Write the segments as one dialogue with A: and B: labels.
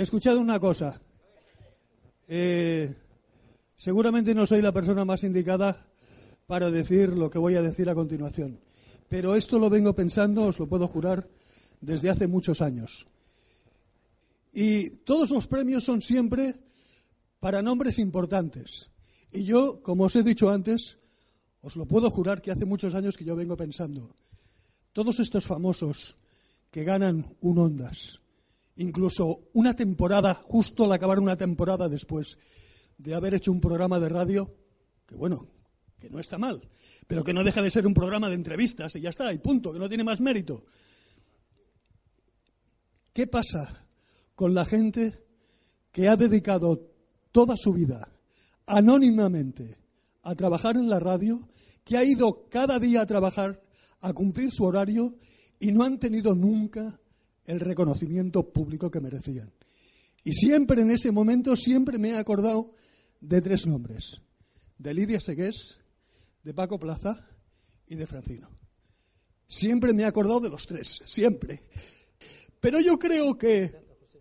A: He escuchado una cosa. Eh, seguramente no soy la persona más indicada para decir lo que voy a decir a continuación. Pero esto lo vengo pensando, os lo puedo jurar, desde hace muchos años. Y todos los premios son siempre para nombres importantes. Y yo, como os he dicho antes, os lo puedo jurar que hace muchos años que yo vengo pensando, todos estos famosos que ganan un Ondas, incluso una temporada, justo al acabar una temporada después de haber hecho un programa de radio, que bueno, que no está mal, pero que no deja de ser un programa de entrevistas y ya está, y punto, que no tiene más mérito. ¿Qué pasa con la gente que ha dedicado toda su vida anónimamente a trabajar en la radio, que ha ido cada día a trabajar, a cumplir su horario y no han tenido nunca el reconocimiento público que merecían. Y siempre en ese momento, siempre me he acordado de tres nombres, de Lidia Segués, de Paco Plaza y de Francino. Siempre me he acordado de los tres, siempre. Pero yo creo que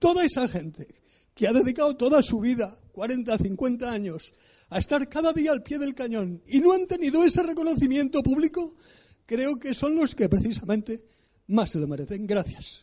A: toda esa gente que ha dedicado toda su vida, 40, 50 años, a estar cada día al pie del cañón y no han tenido ese reconocimiento público, creo que son los que precisamente más se lo merecen. Gracias.